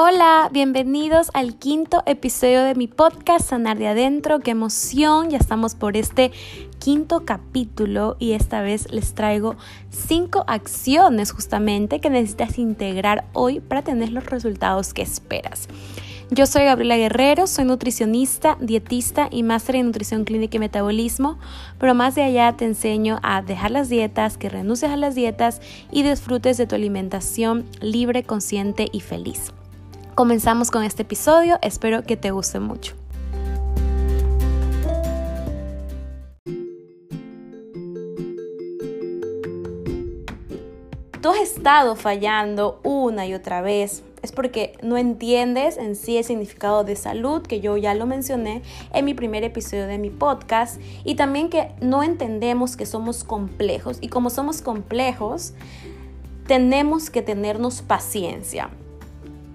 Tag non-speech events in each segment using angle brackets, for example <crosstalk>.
Hola, bienvenidos al quinto episodio de mi podcast Sanar de Adentro. Qué emoción, ya estamos por este quinto capítulo y esta vez les traigo cinco acciones justamente que necesitas integrar hoy para tener los resultados que esperas. Yo soy Gabriela Guerrero, soy nutricionista, dietista y máster en nutrición clínica y metabolismo, pero más de allá te enseño a dejar las dietas, que renuncies a las dietas y disfrutes de tu alimentación libre, consciente y feliz. Comenzamos con este episodio, espero que te guste mucho. Tú has estado fallando una y otra vez. Es porque no entiendes en sí el significado de salud, que yo ya lo mencioné en mi primer episodio de mi podcast, y también que no entendemos que somos complejos. Y como somos complejos, tenemos que tenernos paciencia.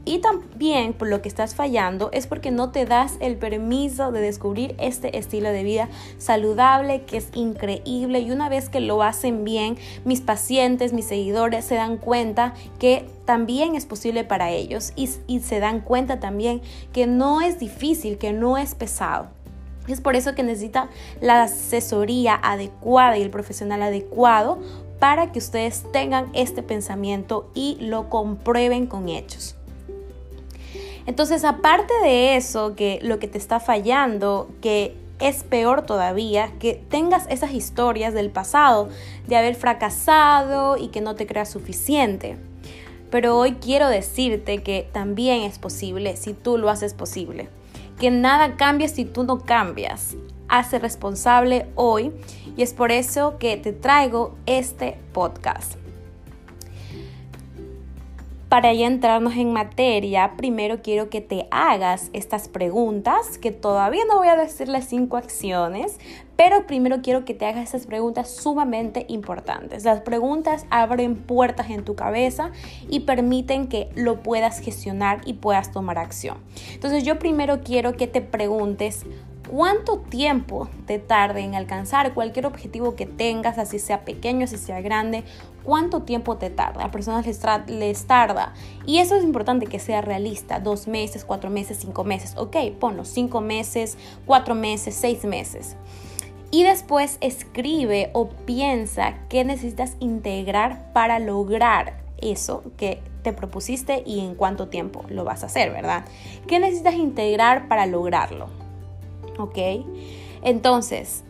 Y también por lo que estás fallando es porque no te das el permiso de descubrir este estilo de vida saludable que es increíble y una vez que lo hacen bien, mis pacientes, mis seguidores se dan cuenta que también es posible para ellos y, se dan cuenta también que no es difícil, que no es pesado. Es por eso que necesita la asesoría adecuada y el profesional adecuado para que ustedes tengan este pensamiento y lo comprueben con hechos. Entonces, aparte de eso, que lo que te está fallando, que es peor todavía que tengas esas historias del pasado de haber fracasado y que no te creas suficiente. Pero hoy quiero decirte que también es posible si tú lo haces posible. Que nada cambie si tú no cambias. Hace responsable hoy y es por eso que te traigo este podcast. Para ya entrarnos en materia, primero quiero que te hagas estas preguntas, que todavía no voy a decir las cinco acciones, pero primero quiero que te hagas estas preguntas sumamente importantes. Las preguntas abren puertas en tu cabeza y permiten que lo puedas gestionar y puedas tomar acción. Entonces yo primero quiero que te preguntes cuánto tiempo te tarde en alcanzar cualquier objetivo que tengas, así sea pequeño, así sea grande, cuánto tiempo te tarda. A personas les, tarda. Y eso es importante que sea realista. Dos meses, cuatro meses, cinco meses. Ok, ponlo. Cinco meses, cuatro meses, seis meses. Y después escribe o piensa qué necesitas integrar para lograr eso que te propusiste y en cuánto tiempo lo vas a hacer, ¿verdad? ¿Qué necesitas integrar para lograrlo? ¿Ok? Entonces,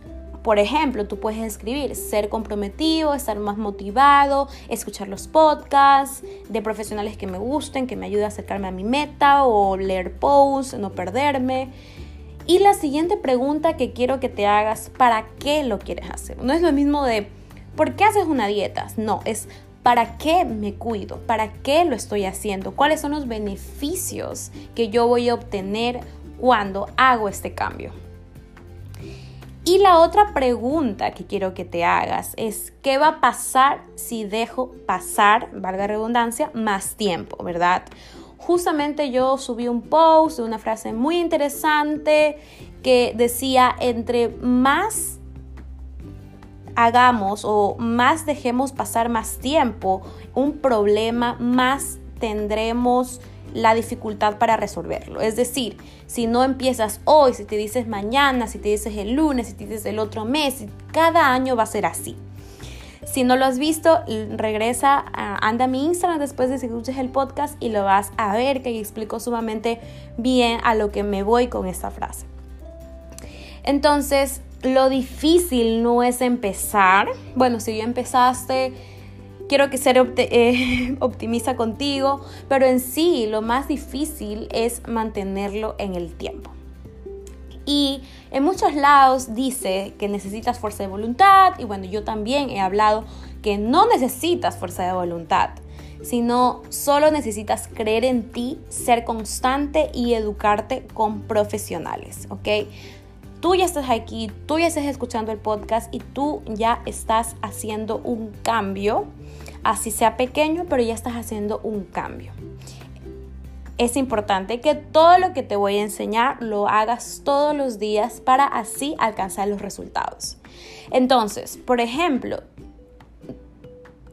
por ejemplo, tú puedes escribir ser comprometido, estar más motivado, escuchar los podcasts de profesionales que me gusten, que me ayuden a acercarme a mi meta o leer posts, no perderme. Y la siguiente pregunta que quiero que te hagas, ¿para qué lo quieres hacer? No es lo mismo de, ¿por qué haces una dieta? No, es ¿para qué me cuido? ¿Para qué lo estoy haciendo? ¿Cuáles son los beneficios que yo voy a obtener cuando hago este cambio? Y la otra pregunta que quiero que te hagas es, ¿qué va a pasar si dejo pasar, valga redundancia, más tiempo, verdad? Justamente yo subí un post de una frase muy interesante que decía, entre más hagamos o más dejemos pasar más tiempo, un problema más tendremos la dificultad para resolverlo. Es decir, si no empiezas hoy, si te dices mañana, si te dices el lunes, si te dices el otro mes, cada año va a ser así. Si no lo has visto, regresa, anda a mi Instagram después de que escuches el podcast y lo vas a ver que explico sumamente bien a lo que me voy con esta frase. Entonces, lo difícil no es empezar. Bueno, si ya empezaste, quiero que ser eh, <laughs> optimista contigo, pero en sí lo más difícil es mantenerlo en el tiempo. Y en muchos lados dice que necesitas fuerza de voluntad y bueno, yo también he hablado que no necesitas fuerza de voluntad, sino solo necesitas creer en ti, ser constante y educarte con profesionales, ¿ok? Tú ya estás aquí, tú ya estás escuchando el podcast y tú ya estás haciendo un cambio así sea pequeño, pero ya estás haciendo un cambio. Es importante que todo lo que te voy a enseñar lo hagas todos los días para así alcanzar los resultados. Entonces, por ejemplo,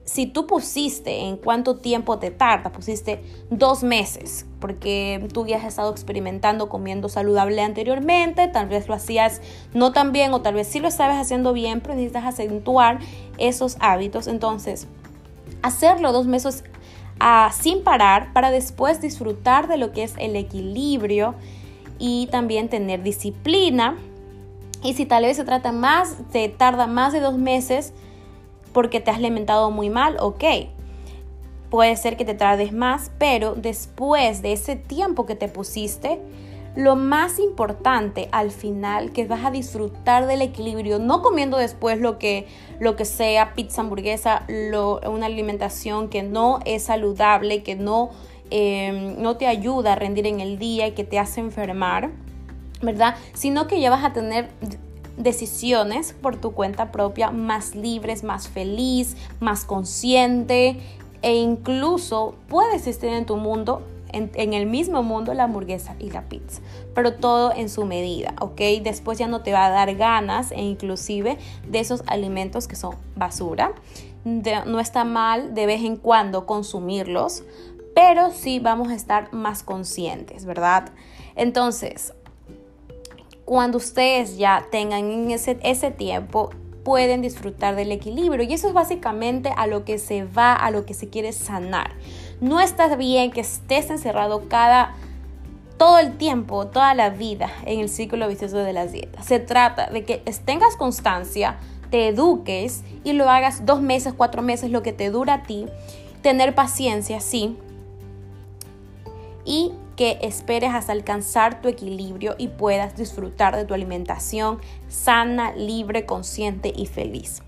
si tú pusiste en cuánto tiempo te tarda, pusiste dos meses, porque tú ya has estado experimentando comiendo saludable anteriormente, tal vez lo hacías no tan bien o tal vez sí lo estabas haciendo bien, pero necesitas acentuar esos hábitos. Entonces, hacerlo dos meses ah, sin parar para después disfrutar de lo que es el equilibrio y también tener disciplina. Y si tal vez se trata más, te tarda más de dos meses, porque te has alimentado muy mal, ok. Puede ser que te tardes más, pero después de ese tiempo que te pusiste, lo más importante al final que vas a disfrutar del equilibrio, no comiendo después lo que, lo que sea, pizza, hamburguesa, una alimentación que no es saludable, que no, em, no te ayuda a rendir en el día y que te hace enfermar, ¿verdad? Sino que ya vas a tener decisiones por tu cuenta propia más libres, más feliz, más consciente e incluso puede existir en tu mundo en, el mismo mundo la hamburguesa y la pizza, pero todo en su medida, ¿ok? Después ya no te va a dar ganas e inclusive de esos alimentos que son basura. no está mal de vez en cuando consumirlos, pero sí vamos a estar más conscientes, ¿verdad? Entonces, cuando ustedes ya tengan ese, ese tiempo, pueden disfrutar del equilibrio. Y eso es básicamente a lo que se va, a lo que se quiere sanar. No está bien que estés encerrado cada todo el tiempo, toda la vida en el ciclo vicioso de las dietas. Se trata de que tengas constancia, te eduques y lo hagas dos meses, cuatro meses, lo que te dura a ti. Tener paciencia, sí. Y que esperes hasta alcanzar tu equilibrio y puedas disfrutar de tu alimentación sana, libre, consciente y feliz.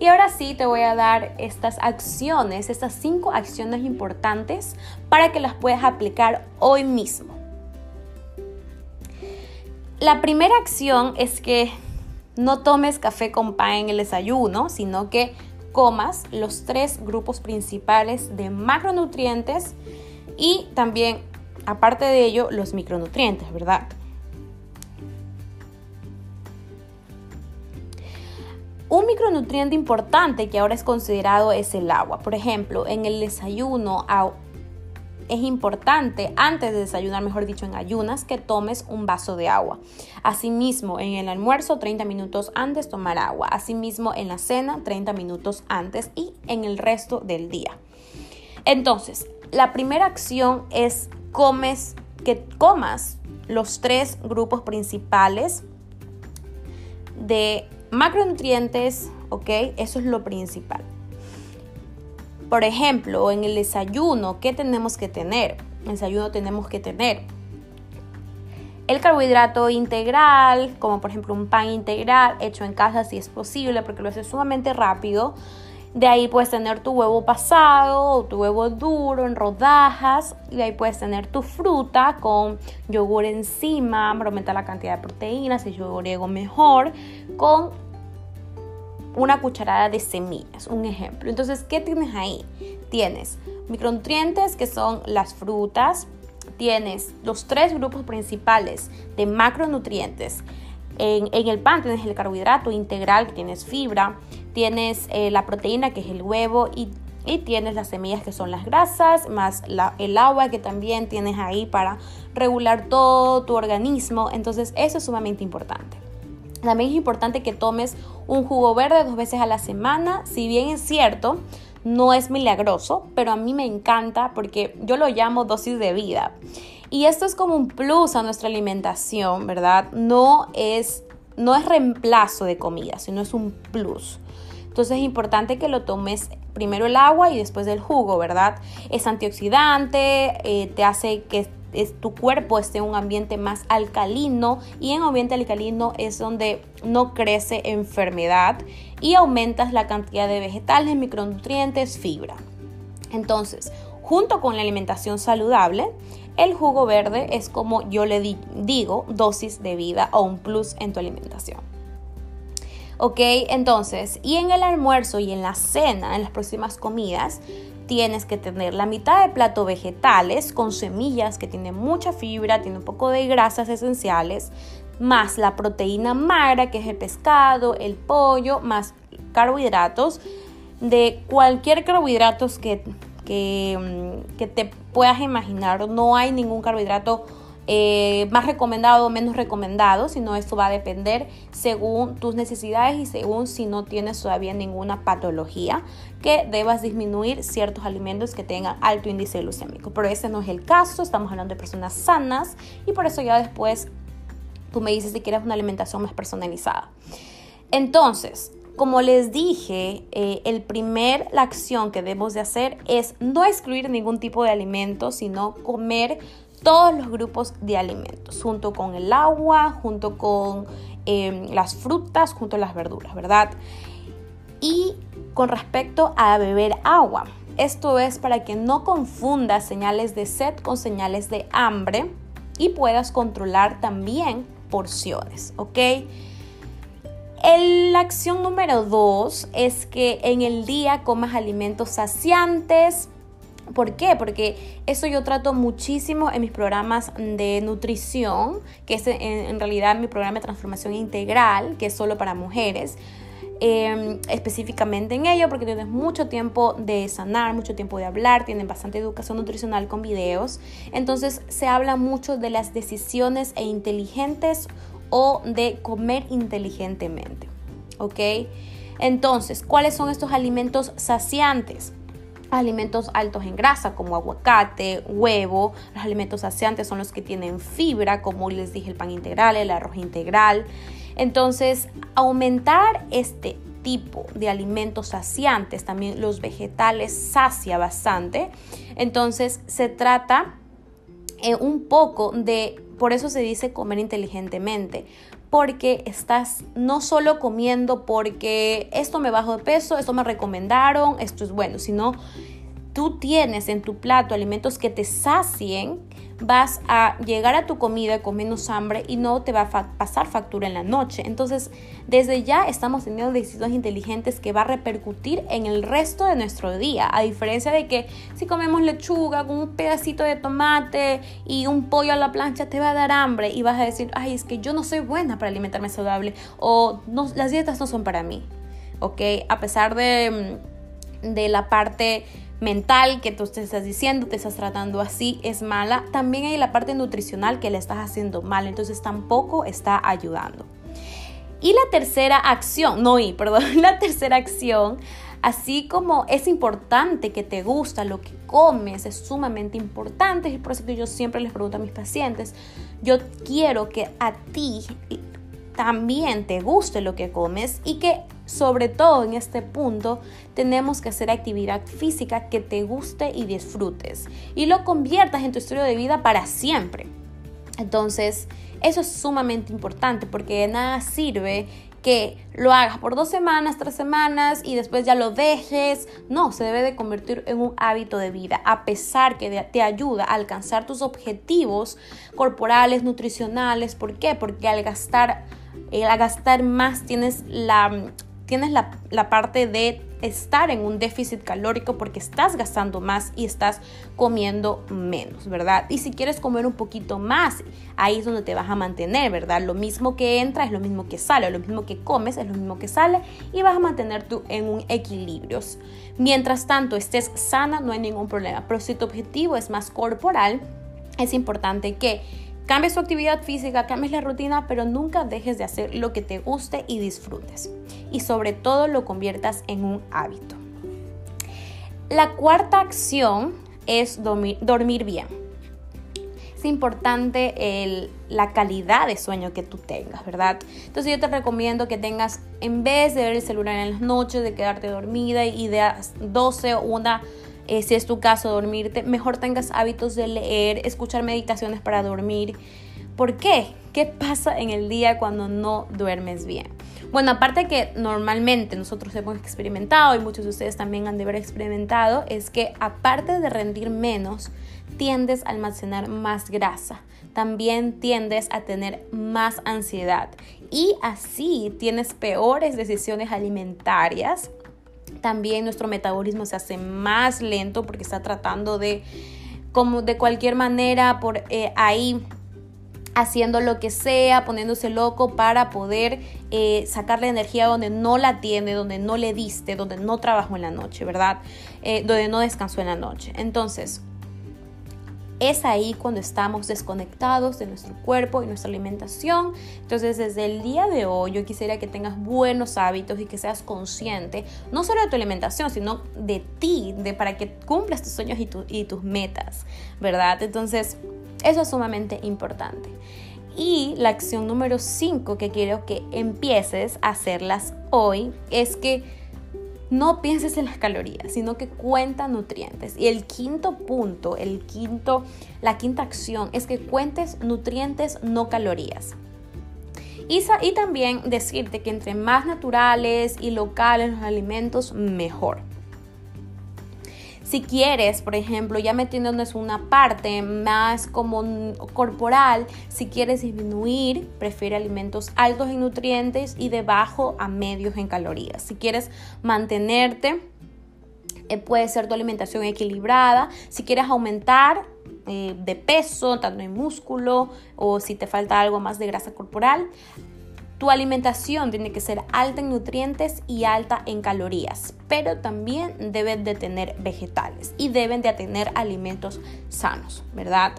Y ahora sí te voy a dar estas acciones, estas cinco acciones importantes para que las puedas aplicar hoy mismo. La primera acción es que no tomes café con pan en el desayuno, sino que comas los tres grupos principales de macronutrientes y también, aparte de ello, los micronutrientes, ¿verdad? Un micronutriente importante que ahora es considerado es el agua. Por ejemplo, en el desayuno es importante, antes de desayunar, mejor dicho, en ayunas, que tomes un vaso de agua. Asimismo, en el almuerzo, 30 minutos antes tomar agua. Asimismo, en la cena, 30 minutos antes y en el resto del día. Entonces, la primera acción es comes, que comas los tres grupos principales de macronutrientes, ¿ok? Eso es lo principal. Por ejemplo, en el desayuno, ¿qué tenemos que tener? En el desayuno tenemos que tener el carbohidrato integral, como por ejemplo un pan integral hecho en casa si es posible, porque lo hace sumamente rápido. De ahí puedes tener tu huevo pasado o tu huevo duro en rodajas. Y ahí puedes tener tu fruta con yogur encima para aumentar la cantidad de proteínas, el yogur griego mejor, con una cucharada de semillas, un ejemplo. Entonces, ¿qué tienes ahí? Tienes micronutrientes que son las frutas, tienes los tres grupos principales de macronutrientes. En, en el pan tienes el carbohidrato integral, que tienes fibra, tienes eh, la proteína que es el huevo y, tienes las semillas que son las grasas, más el agua que también tienes ahí para regular todo tu organismo. Entonces eso es sumamente importante. También es importante que tomes un jugo verde dos veces a la semana. Si bien es cierto, no es milagroso, pero a mí me encanta porque yo lo llamo dosis de vida. Y esto es como un plus a nuestra alimentación, ¿verdad? No es, no es reemplazo de comida, sino es un plus. Entonces es importante que lo tomes primero el agua y después el jugo, ¿verdad? Es antioxidante, eh, te hace que tu cuerpo esté en un ambiente más alcalino y en ambiente alcalino es donde no crece enfermedad y aumentas la cantidad de vegetales, micronutrientes, fibra. Entonces, junto con la alimentación saludable, el jugo verde es como yo le digo, dosis de vida o un plus en tu alimentación. ¿Ok? Entonces, y en el almuerzo y en la cena, en las próximas comidas, tienes que tener la mitad de plato vegetales con semillas que tienen mucha fibra, tiene un poco de grasas esenciales, más la proteína magra que es el pescado, el pollo, más carbohidratos de cualquier carbohidratos que, que, mm, que te puedas imaginar. No hay ningún carbohidrato eh, más recomendado o menos recomendado, sino esto va a depender según tus necesidades y según si no tienes todavía ninguna patología que debas disminuir ciertos alimentos que tengan alto índice glucémico. Pero ese no es el caso, estamos hablando de personas sanas y por eso ya después tú me dices si quieres una alimentación más personalizada. Entonces, como les dije, eh, el primer, la acción que debemos de hacer es no excluir ningún tipo de alimento, sino comer todos los grupos de alimentos, junto con el agua, junto con em, las frutas, junto a las verduras, ¿verdad? Y con respecto a beber agua, esto es para que no confundas señales de sed con señales de hambre y puedas controlar también porciones, ¿ok? La acción número dos es que en el día comas alimentos saciantes, ¿Por qué? Porque eso yo trato muchísimo en mis programas de nutrición, que es en, realidad mi programa de transformación integral, que es solo para mujeres. Em, específicamente en ello porque tienes mucho tiempo de sanar, mucho tiempo de hablar, tienen bastante educación nutricional con videos. Entonces se habla mucho de las decisiones e inteligentes o de comer inteligentemente. ¿Ok? Entonces, ¿cuáles son estos alimentos saciantes? alimentos altos en grasa como aguacate, huevo. Los alimentos saciantes son los que tienen fibra, como les dije, el pan integral, el arroz integral. Entonces, aumentar este tipo de alimentos saciantes, también los vegetales sacia bastante. Entonces, se trata eh, un poco de, por eso se dice comer inteligentemente, porque estás no solo comiendo porque esto me bajo de peso, esto me recomendaron, esto es bueno, sino tú tienes en tu plato alimentos que te sacien, vas a llegar a tu comida con menos hambre y no te va a pasar factura en la noche. Entonces, desde ya estamos teniendo decisiones inteligentes que va a repercutir en el resto de nuestro día. A diferencia de que si comemos lechuga con un pedacito de tomate y un pollo a la plancha, te va a dar hambre y vas a decir, ay, es que yo no soy buena para alimentarme saludable o no, las dietas no son para mí. ¿Ok? A pesar de, de la parte mental que tú te estás diciendo, te estás tratando así, es mala. También hay la parte nutricional que le estás haciendo mal, entonces tampoco está ayudando. Y la tercera acción, no y, perdón, <laughs> la tercera acción, así como es importante que te gusta lo que comes, es sumamente importante, y por eso que yo siempre les pregunto a mis pacientes, yo quiero que a ti también te guste lo que comes y que sobre todo en este punto tenemos que hacer actividad física que te guste y disfrutes y lo conviertas en tu estilo de vida para siempre. Entonces, eso es sumamente importante porque de nada sirve que lo hagas por dos semanas, tres semanas y después ya lo dejes. No, se debe de convertir en un hábito de vida, a pesar que te ayuda a alcanzar tus objetivos corporales, nutricionales. ¿Por qué? Porque al gastar a gastar más tienes la, tienes la, la, parte de estar en un déficit calórico porque estás gastando más y estás comiendo menos, ¿verdad? Y si quieres comer un poquito más, ahí es donde te vas a mantener, ¿verdad? Lo mismo que entra es lo mismo que sale, lo mismo que comes es lo mismo que sale y vas a mantener tú en un equilibrio. Mientras tanto estés sana, no hay ningún problema, pero si tu objetivo es más corporal, es importante que Cambies tu actividad física, cambies la rutina, pero nunca dejes de hacer lo que te guste y disfrutes. Y sobre todo lo conviertas en un hábito. La cuarta acción es dormir, bien. Es importante la calidad de sueño que tú tengas, ¿verdad? Entonces yo te recomiendo que tengas, en vez de ver el celular en las noches, de quedarte dormida y de 12 o una eh, si es tu caso, dormirte, mejor tengas hábitos de leer, escuchar meditaciones para dormir. ¿Por qué? ¿Qué pasa en el día cuando no duermes bien? Bueno, aparte que normalmente nosotros hemos experimentado y muchos de ustedes también han de haber experimentado, es que aparte de rendir menos, tiendes a almacenar más grasa, también tiendes a tener más ansiedad y así tienes peores decisiones alimentarias también nuestro metabolismo se hace más lento porque está tratando de, como de cualquier manera, por eh, ahí haciendo lo que sea, poniéndose loco para poder eh, sacar la energía donde no la tiene, donde no le diste, donde no trabajó en la noche, ¿verdad? Eh, donde no descansó en la noche. Entonces, es ahí cuando estamos desconectados de nuestro cuerpo y nuestra alimentación. Entonces, desde el día de hoy, yo quisiera que tengas buenos hábitos y que seas consciente, no solo de tu alimentación, sino de ti, de para que cumplas tus sueños y, y tus metas, ¿verdad? Entonces, eso es sumamente importante. Y la acción número 5 que quiero que empieces a hacerlas hoy es que no pienses en las calorías, sino que cuenta nutrientes. Y el quinto punto, el quinto, la quinta acción es que cuentes nutrientes, no calorías. Y, y también decirte que entre más naturales y locales los alimentos, mejor. Si quieres, por ejemplo, ya metiéndonos una parte más como corporal, si quieres disminuir, prefiere alimentos altos en nutrientes y de bajo a medios en calorías. Si quieres mantenerte, eh, puede ser tu alimentación equilibrada. Si quieres aumentar, eh, de peso, tanto en músculo o si te falta algo más de grasa corporal, tu alimentación tiene que ser alta en nutrientes y alta en calorías, pero también deben de tener vegetales y deben de tener alimentos sanos, ¿verdad?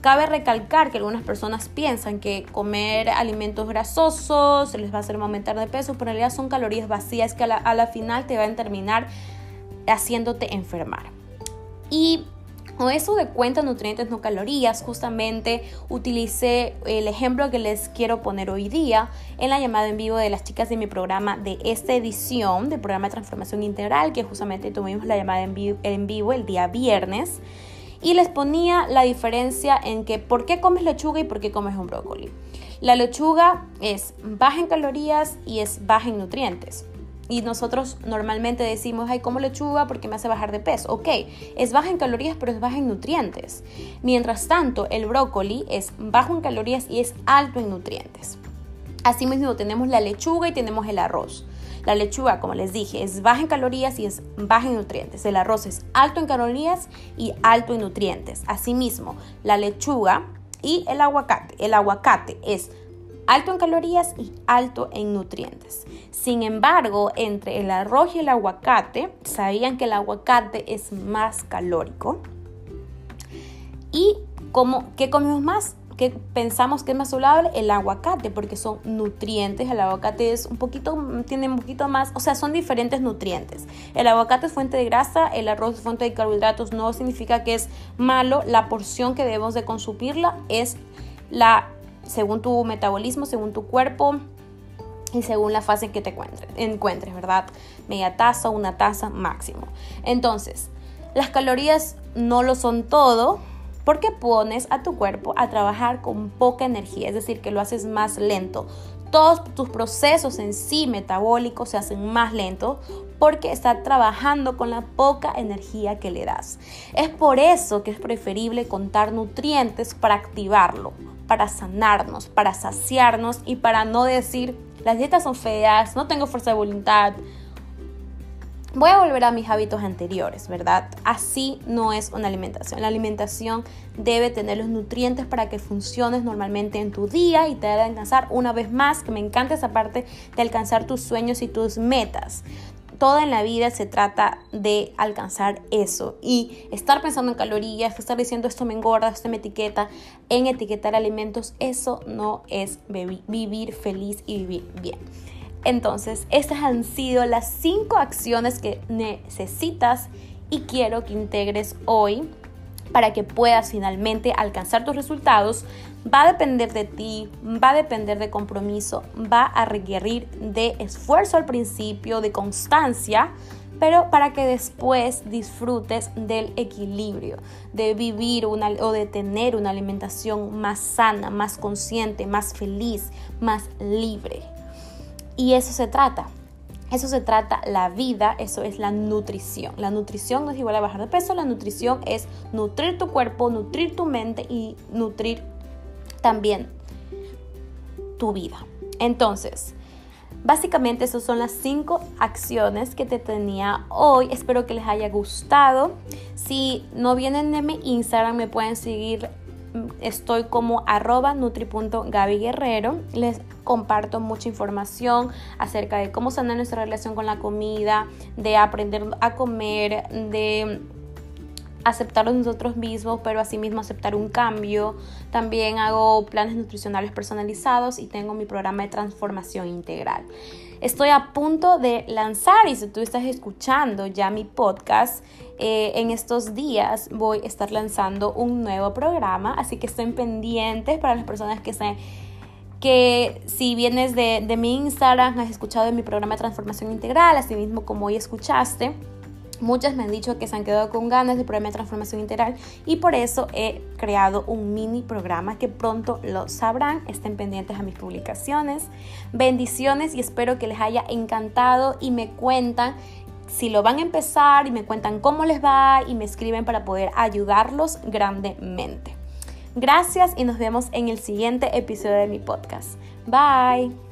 cabe recalcar que algunas personas piensan que comer alimentos grasosos les va a hacer aumentar de peso, pero en realidad son calorías vacías que a la, a la final te van a terminar haciéndote enfermar. Y con eso de cuenta nutrientes no calorías, justamente utilicé el ejemplo que les quiero poner hoy día en la llamada en vivo de las chicas de mi programa de esta edición del programa de transformación integral, que justamente tuvimos la llamada en vivo, en vivo el día viernes. Y les ponía la diferencia en que por qué comes lechuga y por qué comes un brócoli. La lechuga es baja en calorías y es baja en nutrientes y nosotros normalmente decimos, ay, como lechuga porque me hace bajar de peso. Ok, es baja en calorías, pero es baja en nutrientes. Mientras tanto, el brócoli es bajo en calorías y es alto en nutrientes. Asimismo, tenemos la lechuga y tenemos el arroz. La lechuga, como les dije, es baja en calorías y es baja en nutrientes. El arroz es alto en calorías y alto en nutrientes. Asimismo, la lechuga y el aguacate. El aguacate es alto en calorías y alto en nutrientes. Sin embargo, entre el arroz y el aguacate, sabían que el aguacate es más calórico. ¿Y como, qué comemos más? ¿Qué pensamos que es más saludable? El aguacate, porque son nutrientes. El aguacate es un poquito, tiene un poquito más, o sea, son diferentes nutrientes. El aguacate es fuente de grasa, el arroz es fuente de carbohidratos. No significa que es malo. La porción que debemos de consumirla es la según tu metabolismo, según tu cuerpo y según la fase en que te encuentres, ¿verdad? Media taza, una taza máximo. Entonces, las calorías no lo son todo porque pones a tu cuerpo a trabajar con poca energía, es decir, que lo haces más lento. Todos tus procesos en sí metabólicos se hacen más lentos porque está trabajando con la poca energía que le das. Es por eso que es preferible contar nutrientes para activarlo, para sanarnos, para saciarnos y para no decir, las dietas son feas, no tengo fuerza de voluntad. Voy a volver a mis hábitos anteriores, ¿verdad? Así no es una alimentación. La alimentación debe tener los nutrientes para que funciones normalmente en tu día y te debe alcanzar una vez más, que me encanta esa parte de alcanzar tus sueños y tus metas todo en la vida se trata de alcanzar eso y estar pensando en calorías, estar diciendo esto me engorda, esto me etiqueta, en etiquetar alimentos, eso no es vivir feliz y vivir bien. Entonces, estas han sido las cinco acciones que necesitas y quiero que integres hoy para que puedas finalmente alcanzar tus resultados va a depender de ti, va a depender de compromiso, va a requerir de esfuerzo al principio, de constancia, pero para que después disfrutes del equilibrio, de vivir una, o de tener una alimentación más sana, más consciente, más feliz, más libre. Y eso se trata. Eso se trata la vida, eso es la nutrición. La nutrición no es igual a bajar de peso, la nutrición es nutrir tu cuerpo, nutrir tu mente y nutrir también tu vida. Entonces, básicamente esas son las cinco acciones que te tenía hoy. Espero que les haya gustado. Si no vienen de mi Instagram, me pueden seguir estoy como arroba nutri.gabyguerrero. Les comparto mucha información acerca de cómo sanar nuestra relación con la comida, de aprender a comer, de aceptarnos nosotros mismos, pero asimismo aceptar un cambio. También hago planes nutricionales personalizados y tengo mi programa de transformación integral. Estoy a punto de lanzar y si tú estás escuchando ya mi podcast, eh, en estos días voy a estar lanzando un nuevo programa, así que estén pendientes para las personas que se que si vienes de, de mi Instagram, has escuchado de mi programa de transformación integral, así mismo como hoy escuchaste, Muchas me han dicho que se han quedado con ganas del programa de transformación integral y por eso he creado un mini programa que pronto lo sabrán. Estén pendientes a mis publicaciones. Bendiciones y espero que les haya encantado y me cuentan si lo van a empezar y me cuentan cómo les va y me escriben para poder ayudarlos grandemente. Gracias y nos vemos en el siguiente episodio de mi podcast. Bye.